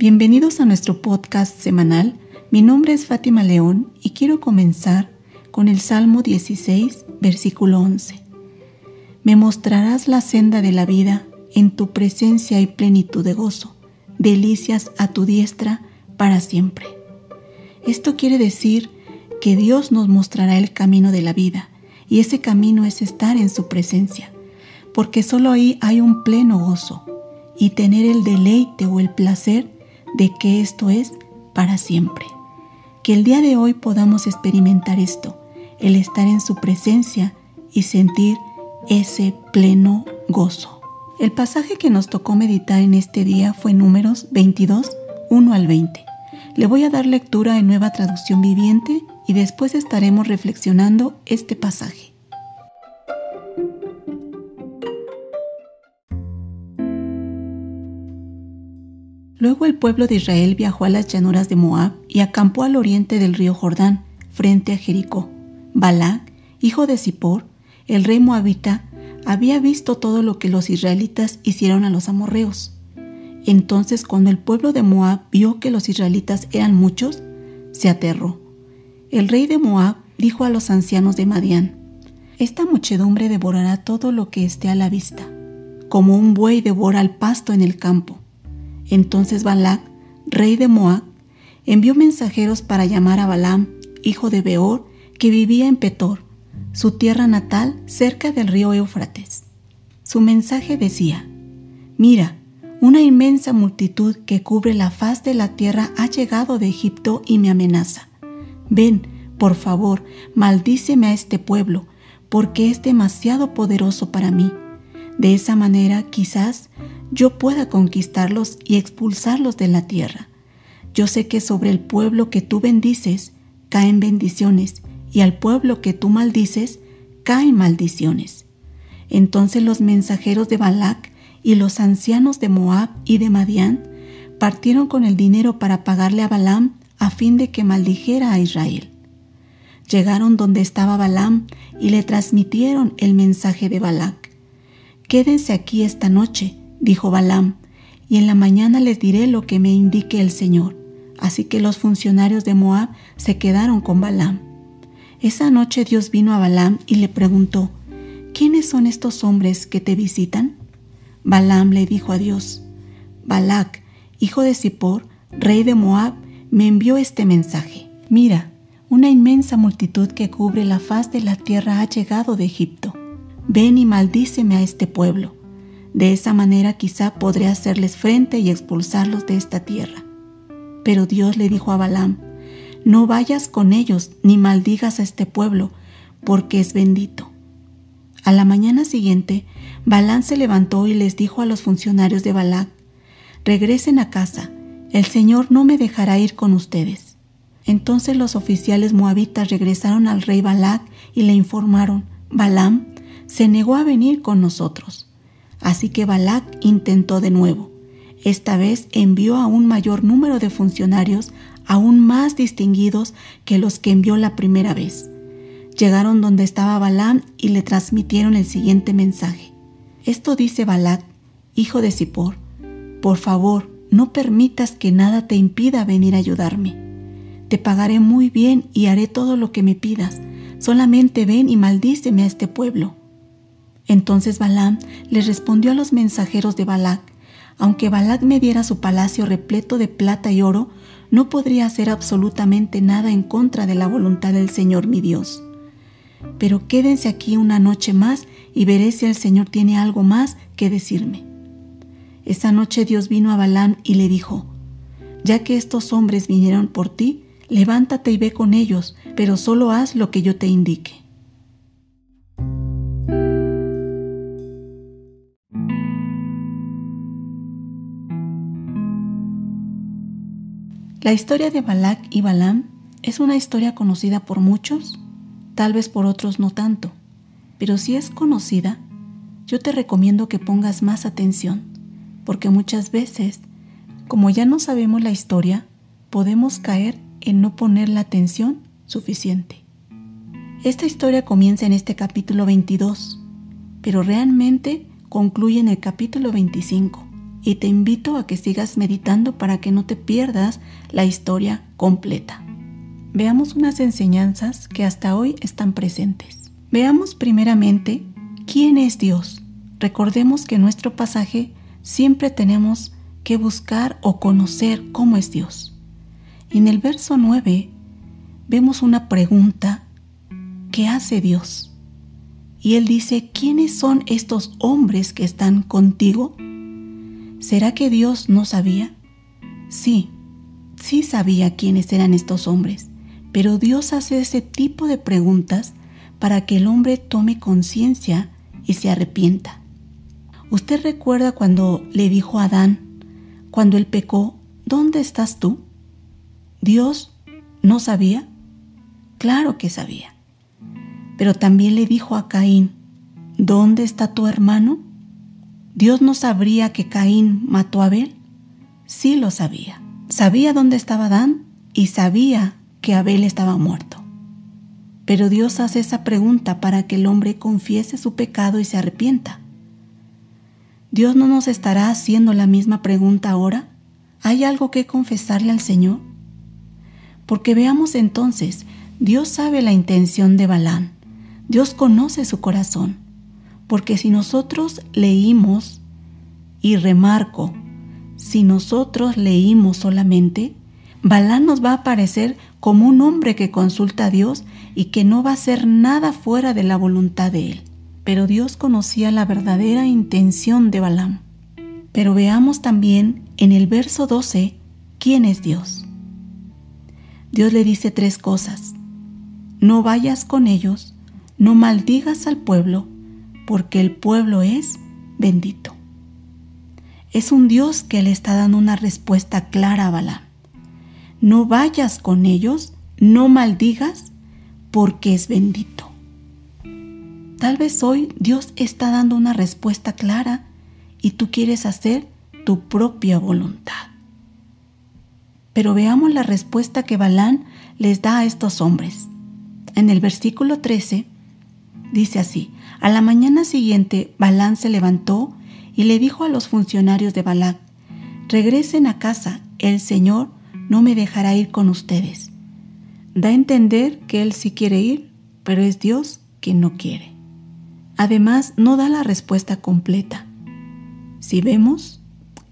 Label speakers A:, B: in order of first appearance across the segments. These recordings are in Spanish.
A: Bienvenidos a nuestro podcast semanal. Mi nombre es Fátima León y quiero comenzar con el Salmo 16, versículo 11. Me mostrarás la senda de la vida, en tu presencia y plenitud de gozo, delicias a tu diestra para siempre. Esto quiere decir que Dios nos mostrará el camino de la vida y ese camino es estar en su presencia, porque solo ahí hay un pleno gozo y tener el deleite o el placer de que esto es para siempre. Que el día de hoy podamos experimentar esto, el estar en su presencia y sentir ese pleno gozo. El pasaje que nos tocó meditar en este día fue Números 22, 1 al 20. Le voy a dar lectura en nueva traducción viviente y después estaremos reflexionando este pasaje. Luego el pueblo de Israel viajó a las llanuras de Moab y acampó al oriente del río Jordán, frente a Jericó. Balac, hijo de Zippor, el rey moabita, había visto todo lo que los israelitas hicieron a los amorreos. Entonces cuando el pueblo de Moab vio que los israelitas eran muchos, se aterró. El rey de Moab dijo a los ancianos de Madián, Esta muchedumbre devorará todo lo que esté a la vista, como un buey devora el pasto en el campo. Entonces Balac, rey de Moab, envió mensajeros para llamar a Balaam, hijo de Beor, que vivía en Petor, su tierra natal cerca del río Éufrates. Su mensaje decía, Mira, una inmensa multitud que cubre la faz de la tierra ha llegado de Egipto y me amenaza. Ven, por favor, maldíceme a este pueblo, porque es demasiado poderoso para mí. De esa manera quizás yo pueda conquistarlos y expulsarlos de la tierra. Yo sé que sobre el pueblo que tú bendices caen bendiciones y al pueblo que tú maldices caen maldiciones. Entonces los mensajeros de Balac y los ancianos de Moab y de Madián partieron con el dinero para pagarle a Balaam a fin de que maldijera a Israel. Llegaron donde estaba Balaam y le transmitieron el mensaje de Balac. Quédense aquí esta noche dijo Balaam, y en la mañana les diré lo que me indique el Señor. Así que los funcionarios de Moab se quedaron con Balaam. Esa noche Dios vino a Balaam y le preguntó, ¿quiénes son estos hombres que te visitan? Balaam le dijo a Dios, Balac, hijo de Zippor, rey de Moab, me envió este mensaje. Mira, una inmensa multitud que cubre la faz de la tierra ha llegado de Egipto. Ven y maldíceme a este pueblo de esa manera quizá podré hacerles frente y expulsarlos de esta tierra. Pero Dios le dijo a Balaam, no vayas con ellos ni maldigas a este pueblo, porque es bendito. A la mañana siguiente, Balaam se levantó y les dijo a los funcionarios de Balac, regresen a casa, el Señor no me dejará ir con ustedes. Entonces los oficiales moabitas regresaron al rey Balac y le informaron, Balaam se negó a venir con nosotros. Así que Balac intentó de nuevo. Esta vez envió a un mayor número de funcionarios aún más distinguidos que los que envió la primera vez. Llegaron donde estaba Balaam y le transmitieron el siguiente mensaje. Esto dice Balac, hijo de Zippor, por favor, no permitas que nada te impida venir a ayudarme. Te pagaré muy bien y haré todo lo que me pidas. Solamente ven y maldíceme a este pueblo. Entonces Balaam le respondió a los mensajeros de Balac, aunque Balac me diera su palacio repleto de plata y oro, no podría hacer absolutamente nada en contra de la voluntad del Señor mi Dios. Pero quédense aquí una noche más y veré si el Señor tiene algo más que decirme. Esa noche Dios vino a Balaam y le dijo, Ya que estos hombres vinieron por ti, levántate y ve con ellos, pero solo haz lo que yo te indique. La historia de Balac y Balaam es una historia conocida por muchos, tal vez por otros no tanto, pero si es conocida, yo te recomiendo que pongas más atención, porque muchas veces, como ya no sabemos la historia, podemos caer en no poner la atención suficiente. Esta historia comienza en este capítulo 22, pero realmente concluye en el capítulo 25, y te invito a que sigas meditando para que no te pierdas la historia completa. Veamos unas enseñanzas que hasta hoy están presentes. Veamos primeramente quién es Dios. Recordemos que en nuestro pasaje siempre tenemos que buscar o conocer cómo es Dios. Y en el verso 9 vemos una pregunta que hace Dios. Y él dice, ¿quiénes son estos hombres que están contigo? ¿Será que Dios no sabía? Sí, sí sabía quiénes eran estos hombres, pero Dios hace ese tipo de preguntas para que el hombre tome conciencia y se arrepienta. ¿Usted recuerda cuando le dijo a Adán, cuando él pecó, ¿dónde estás tú? ¿Dios no sabía? Claro que sabía. Pero también le dijo a Caín, ¿dónde está tu hermano? ¿Dios no sabría que Caín mató a Abel? Sí lo sabía. Sabía dónde estaba Adán y sabía que Abel estaba muerto. Pero Dios hace esa pregunta para que el hombre confiese su pecado y se arrepienta. ¿Dios no nos estará haciendo la misma pregunta ahora? ¿Hay algo que confesarle al Señor? Porque veamos entonces, Dios sabe la intención de Balán. Dios conoce su corazón porque si nosotros leímos, y remarco, si nosotros leímos solamente, Balán nos va a aparecer como un hombre que consulta a Dios y que no va a hacer nada fuera de la voluntad de él. Pero Dios conocía la verdadera intención de Balaam. Pero veamos también en el verso 12 quién es Dios. Dios le dice tres cosas. No vayas con ellos, no maldigas al pueblo, porque el pueblo es bendito. Es un Dios que le está dando una respuesta clara a Balaam. No vayas con ellos, no maldigas, porque es bendito. Tal vez hoy Dios está dando una respuesta clara y tú quieres hacer tu propia voluntad. Pero veamos la respuesta que Balán les da a estos hombres. En el versículo 13 dice así, a la mañana siguiente, Balán se levantó y le dijo a los funcionarios de Balac, regresen a casa, el Señor no me dejará ir con ustedes. Da a entender que él sí quiere ir, pero es Dios quien no quiere. Además, no da la respuesta completa. Si vemos,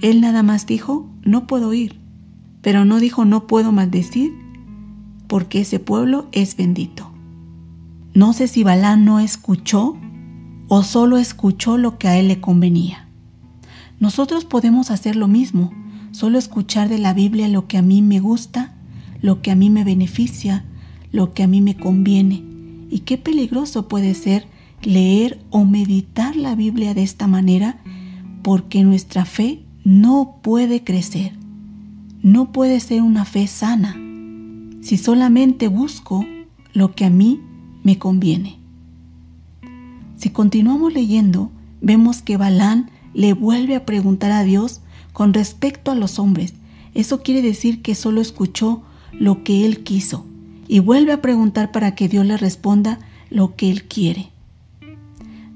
A: él nada más dijo, no puedo ir, pero no dijo, no puedo maldecir, porque ese pueblo es bendito. No sé si Balán no escuchó o solo escuchó lo que a él le convenía. Nosotros podemos hacer lo mismo, solo escuchar de la Biblia lo que a mí me gusta, lo que a mí me beneficia, lo que a mí me conviene. Y qué peligroso puede ser leer o meditar la Biblia de esta manera porque nuestra fe no puede crecer, no puede ser una fe sana si solamente busco lo que a mí me conviene. Si continuamos leyendo, vemos que Balán le vuelve a preguntar a Dios con respecto a los hombres. Eso quiere decir que solo escuchó lo que él quiso y vuelve a preguntar para que Dios le responda lo que él quiere.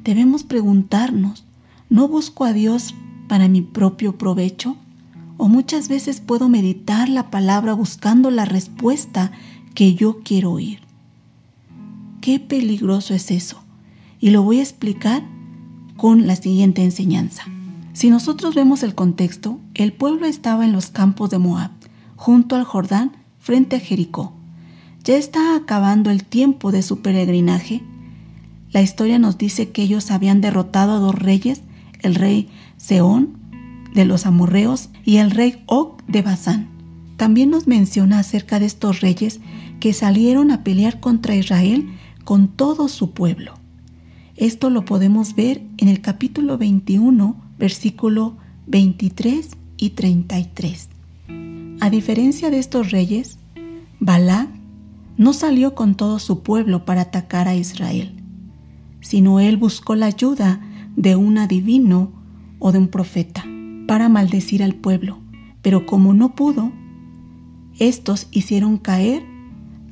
A: Debemos preguntarnos, ¿no busco a Dios para mi propio provecho? ¿O muchas veces puedo meditar la palabra buscando la respuesta que yo quiero oír? Qué peligroso es eso y lo voy a explicar con la siguiente enseñanza. Si nosotros vemos el contexto, el pueblo estaba en los campos de Moab, junto al Jordán, frente a Jericó. Ya está acabando el tiempo de su peregrinaje. La historia nos dice que ellos habían derrotado a dos reyes, el rey Seón de los amorreos y el rey Og de Basán. También nos menciona acerca de estos reyes que salieron a pelear contra Israel con todo su pueblo. Esto lo podemos ver en el capítulo 21, versículo 23 y 33. A diferencia de estos reyes, Balac no salió con todo su pueblo para atacar a Israel, sino él buscó la ayuda de un adivino o de un profeta para maldecir al pueblo. Pero como no pudo, estos hicieron caer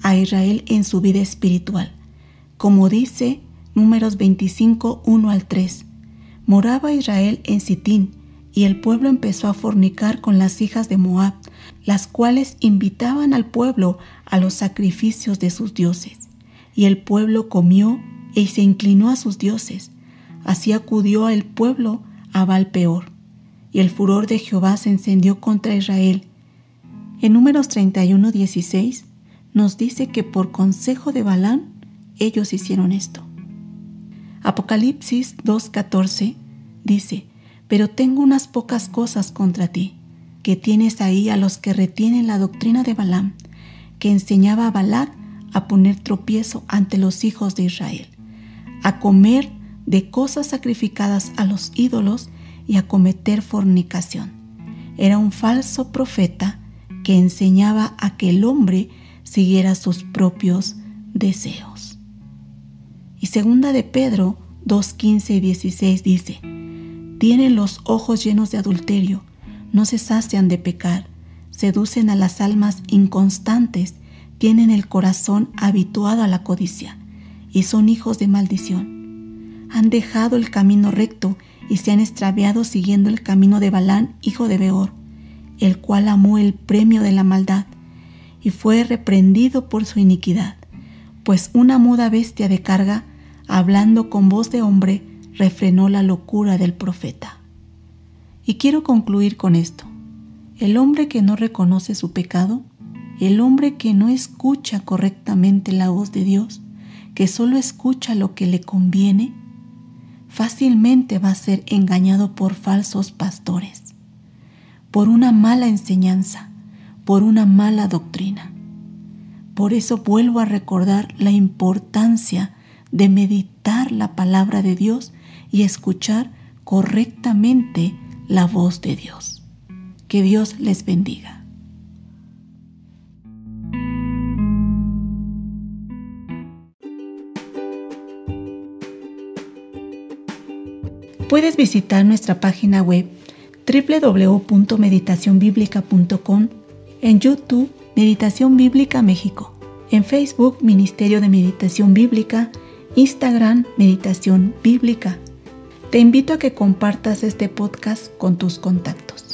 A: a Israel en su vida espiritual, como dice Números 25, 1 al 3. Moraba Israel en Sitín y el pueblo empezó a fornicar con las hijas de Moab, las cuales invitaban al pueblo a los sacrificios de sus dioses. Y el pueblo comió y se inclinó a sus dioses. Así acudió el pueblo a Baal peor, y el furor de Jehová se encendió contra Israel. En números 31, 16 nos dice que por consejo de Balán ellos hicieron esto. Apocalipsis 2.14 dice, pero tengo unas pocas cosas contra ti, que tienes ahí a los que retienen la doctrina de Balaam, que enseñaba a Balac a poner tropiezo ante los hijos de Israel, a comer de cosas sacrificadas a los ídolos y a cometer fornicación. Era un falso profeta que enseñaba a que el hombre siguiera sus propios deseos. Y segunda de Pedro 2.15 y 16 dice, tienen los ojos llenos de adulterio, no se sacian de pecar, seducen a las almas inconstantes, tienen el corazón habituado a la codicia y son hijos de maldición. Han dejado el camino recto y se han extraviado siguiendo el camino de Balán, hijo de Beor, el cual amó el premio de la maldad y fue reprendido por su iniquidad, pues una muda bestia de carga, hablando con voz de hombre, refrenó la locura del profeta. Y quiero concluir con esto. El hombre que no reconoce su pecado, el hombre que no escucha correctamente la voz de Dios, que solo escucha lo que le conviene, fácilmente va a ser engañado por falsos pastores, por una mala enseñanza, por una mala doctrina. Por eso vuelvo a recordar la importancia de meditar la palabra de Dios y escuchar correctamente la voz de Dios. Que Dios les bendiga. Puedes visitar nuestra página web www.meditacionbiblica.com, en YouTube Meditación Bíblica México, en Facebook Ministerio de Meditación Bíblica, Instagram Meditación Bíblica te invito a que compartas este podcast con tus contactos.